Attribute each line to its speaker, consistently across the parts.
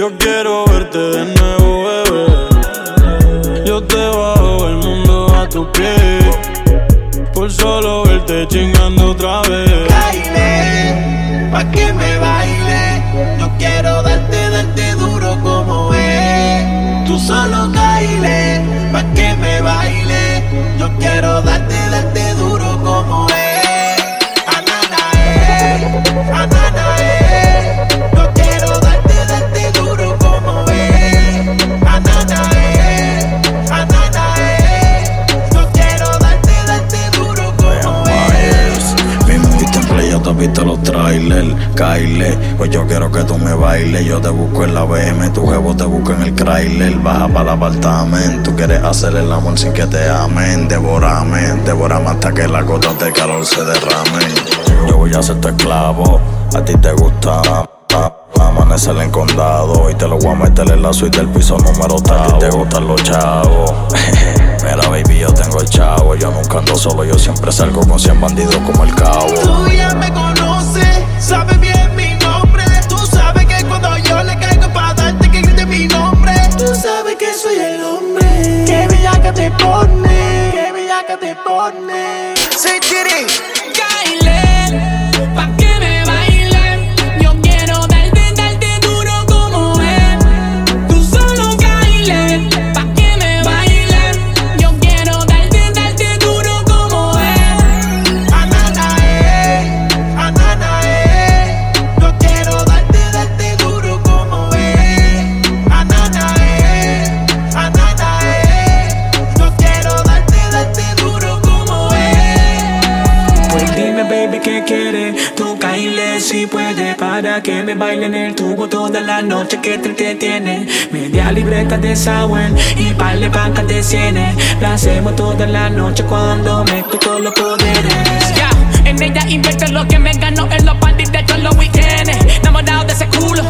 Speaker 1: Yo quiero verte de nuevo, bebé. Yo te bajo el mundo a tu pie. Por solo verte chingando
Speaker 2: trailers, Kyle. Pues yo quiero que tú me bailes. Yo te busco en la BM, tu jevo te busco en el trailer. Baja para el apartamento. Quieres hacer el amor sin que te amen. Devórame, devórame hasta que la gota de calor se derrame. Yo voy a ser tu esclavo. A ti te gusta. Amanecer en condado y te lo voy a meter en la suite del piso número tal. Te gustan los chavos. Mira, baby, yo tengo el chavo. Yo nunca ando solo, yo siempre salgo con 100 bandidos como el cabo.
Speaker 3: Tú ya me conoces, sabes bien mi nombre. Tú sabes que cuando yo le caigo para darte que grite mi nombre. Tú sabes que soy el hombre. Qué bellaca te pone, qué bellaca te pone. Say Tiri.
Speaker 4: Baile, Tú
Speaker 5: caíle si puedes para que me baile en el tubo toda la noche que te entretiene. Media libreta de sour y par de de cienes. La hacemos toda la noche cuando meto todos los poderes.
Speaker 4: Ya, en ella invierte lo que me ganó en los parties de en los weekends. Enamorado de ese culo,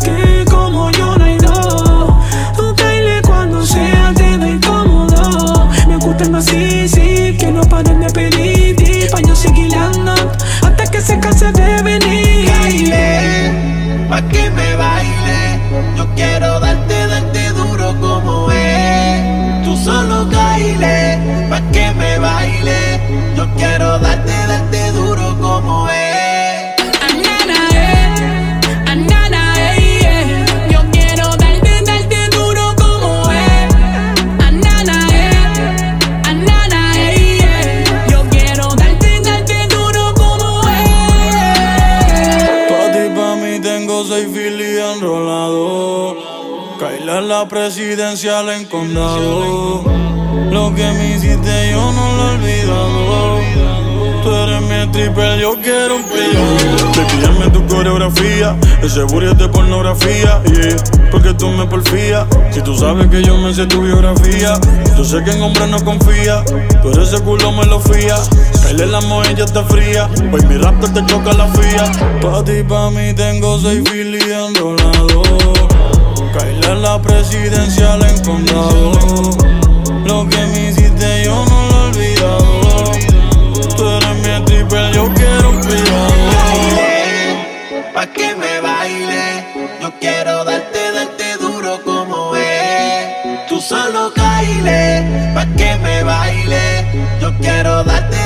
Speaker 4: que
Speaker 5: como yo no. Tú caile cuando sea te doy cómodo. Me gustan así, sí, que no paren de pedir. Pa' yo seguir hasta que se canse de venir.
Speaker 3: baile, pa' que me baile. Yo quiero darte, darte duro como es. Tú solo baile, pa' que me baile. Yo quiero darte,
Speaker 1: Kaila en la presidencial en condado. Lo que me hiciste yo no lo he olvidado. Tú eres mi triple, yo quiero un pillo. Te pídame tu coreografía, ese booty es de pornografía, yeah. Porque tú me porfías, si tú sabes que yo me sé tu biografía. Yo sé que en hombres no confía, pero ese culo me lo fía. Caile la ya está fría, hoy mi raptor te choca la fía. Pa' ti, pa' mí tengo seis filis enrolados. Caile en la presidencial en condado. Lo que me hiciste yo no lo he olvidado. Tú eres mi triple, yo quiero un.
Speaker 3: Baile, pa' que me baile. Yo quiero darte, darte duro como es. Tú solo baile, pa' que me baile. Yo quiero darte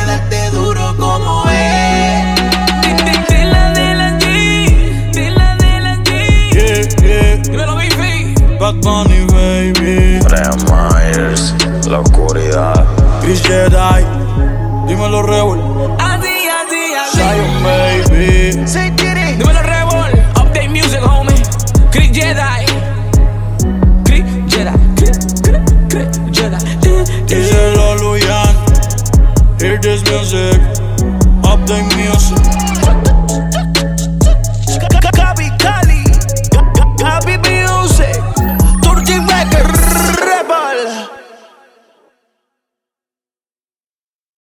Speaker 1: Bunny, baby.
Speaker 2: Brian Myers, la oscuridad.
Speaker 1: Chris Jedi. Dímelo, Rebel.
Speaker 4: Así, así, así.
Speaker 1: Zion, baby.
Speaker 3: Say Diddy.
Speaker 4: Dímelo, Rebel. Update music, homie. Chris Jedi. Chris Jedi. Chris, Chris, Chris Jedi.
Speaker 1: Díselo, Luyan. Hear this music.